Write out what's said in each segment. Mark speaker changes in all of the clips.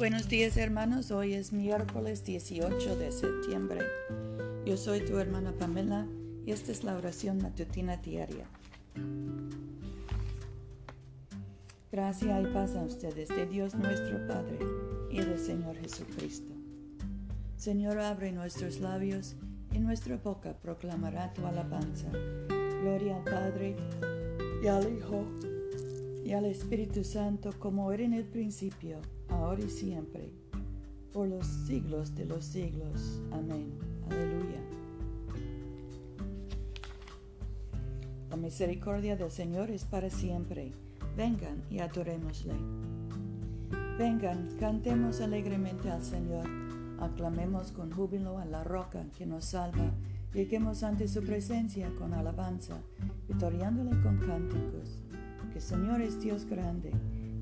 Speaker 1: Buenos días hermanos, hoy es miércoles 18 de septiembre. Yo soy tu hermana Pamela y esta es la oración matutina diaria. Gracia y paz a ustedes de Dios nuestro Padre y del Señor Jesucristo. Señor, abre nuestros labios y nuestra boca proclamará tu alabanza. Gloria al Padre y al Hijo y al Espíritu Santo como era en el principio ahora y siempre, por los siglos de los siglos. Amén. Aleluya. La misericordia del Señor es para siempre. Vengan y adorémosle. Vengan, cantemos alegremente al Señor, aclamemos con júbilo a la roca que nos salva, lleguemos ante su presencia con alabanza, victoriándole con cánticos. Que Señor es Dios grande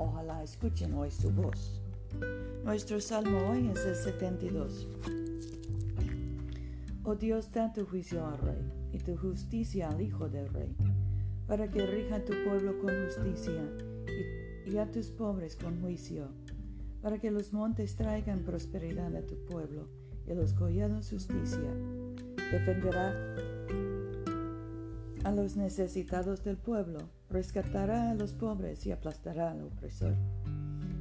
Speaker 1: Ojalá escuchen hoy su voz. Nuestro salmo hoy es el 72. Oh Dios, da tu juicio al rey y tu justicia al hijo del rey, para que rija tu pueblo con justicia y, a tus pobres con juicio, para que los montes traigan prosperidad a tu pueblo y los collados justicia. Defenderá a los necesitados del pueblo, rescatará a los pobres y aplastará al opresor.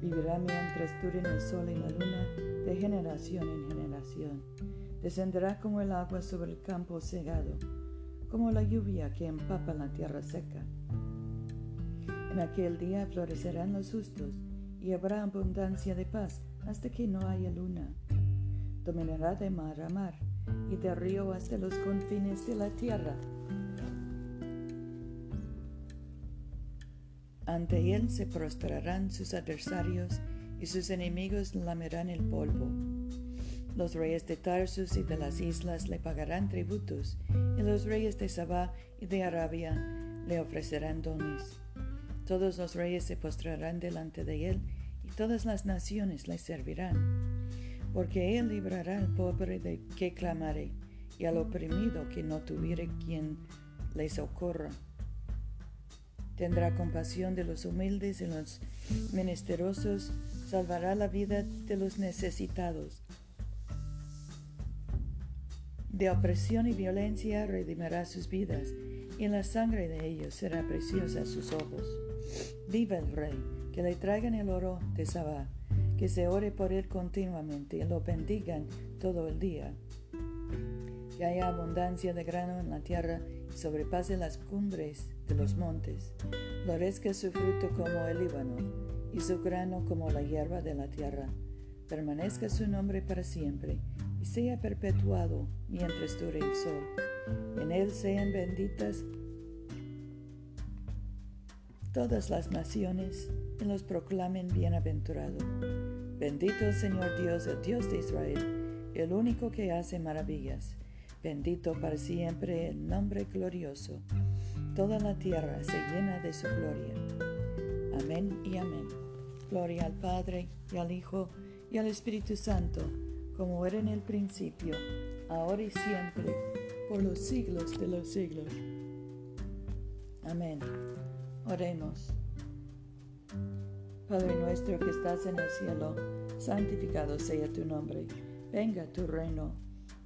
Speaker 1: Vivirá mientras duren el sol y la luna de generación en generación. Descenderá como el agua sobre el campo cegado, como la lluvia que empapa la tierra seca. En aquel día florecerán los justos y habrá abundancia de paz hasta que no haya luna. Dominará de mar a mar y de río hasta los confines de la tierra Ante él se prostrarán sus adversarios y sus enemigos lamerán el polvo. Los reyes de Tarsus y de las islas le pagarán tributos, y los reyes de Sabá y de Arabia le ofrecerán dones. Todos los reyes se postrarán delante de él, y todas las naciones le servirán. Porque él librará al pobre de que clamare, y al oprimido que no tuviere quien le socorra Tendrá compasión de los humildes y los menesterosos, salvará la vida de los necesitados. De opresión y violencia redimirá sus vidas, y la sangre de ellos será preciosa a sus ojos. Viva el rey, que le traigan el oro de Sabá, que se ore por él continuamente y lo bendigan todo el día. Que haya abundancia de grano en la tierra y sobrepase las cumbres de los montes, florezca su fruto como el Líbano, y su grano como la hierba de la tierra. Permanezca su nombre para siempre, y sea perpetuado mientras dure el sol. En él sean benditas todas las naciones, y los proclamen bienaventurado. Bendito el Señor Dios, el Dios de Israel, el único que hace maravillas. Bendito para siempre el nombre glorioso toda la tierra se llena de su gloria. Amén y amén. Gloria al Padre y al Hijo y al Espíritu Santo, como era en el principio, ahora y siempre, por los siglos de los siglos. Amén. Oremos. Padre nuestro que estás en el cielo, santificado sea tu nombre. Venga tu reino.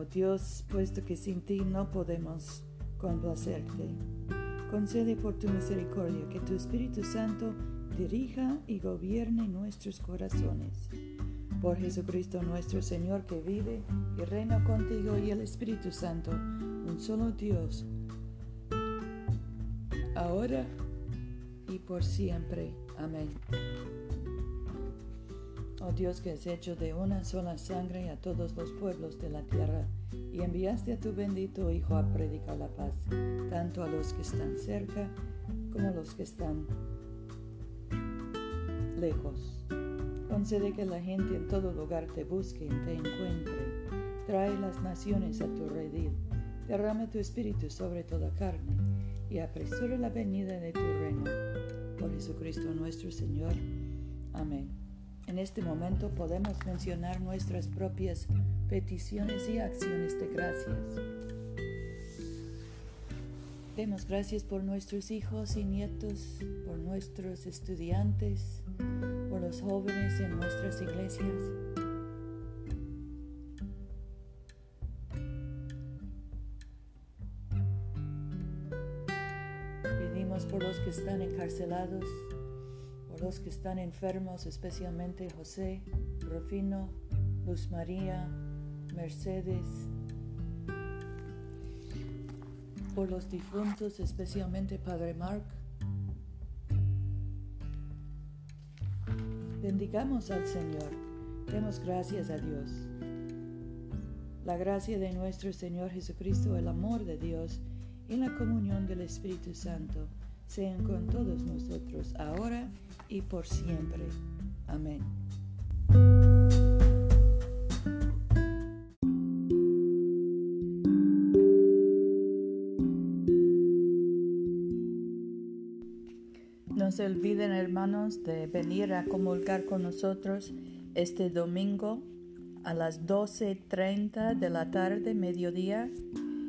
Speaker 1: Oh Dios, puesto que sin ti no podemos complacerte, concede por tu misericordia que tu Espíritu Santo dirija y gobierne nuestros corazones. Por Jesucristo nuestro Señor que vive y reina contigo y el Espíritu Santo, un solo Dios, ahora y por siempre. Amén. Oh Dios que has hecho de una sola sangre a todos los pueblos de la tierra y enviaste a tu bendito Hijo a predicar la paz, tanto a los que están cerca como a los que están lejos. Concede que la gente en todo lugar te busque y te encuentre. Trae las naciones a tu redil. Derrama tu espíritu sobre toda carne y apresura la venida de tu reino. Por Jesucristo nuestro Señor. Amén. En este momento podemos mencionar nuestras propias peticiones y acciones de gracias. Demos gracias por nuestros hijos y nietos, por nuestros estudiantes, por los jóvenes en nuestras iglesias. Pedimos por los que están encarcelados, los que están enfermos, especialmente José, Rufino, Luz María, Mercedes, por los difuntos, especialmente Padre Mark. Bendigamos al Señor, demos gracias a Dios. La gracia de nuestro Señor Jesucristo, el amor de Dios y la comunión del Espíritu Santo sean con todos nosotros ahora y por siempre. Amén. No se olviden, hermanos, de venir a comulgar con nosotros este domingo a las 12.30 de la tarde, mediodía,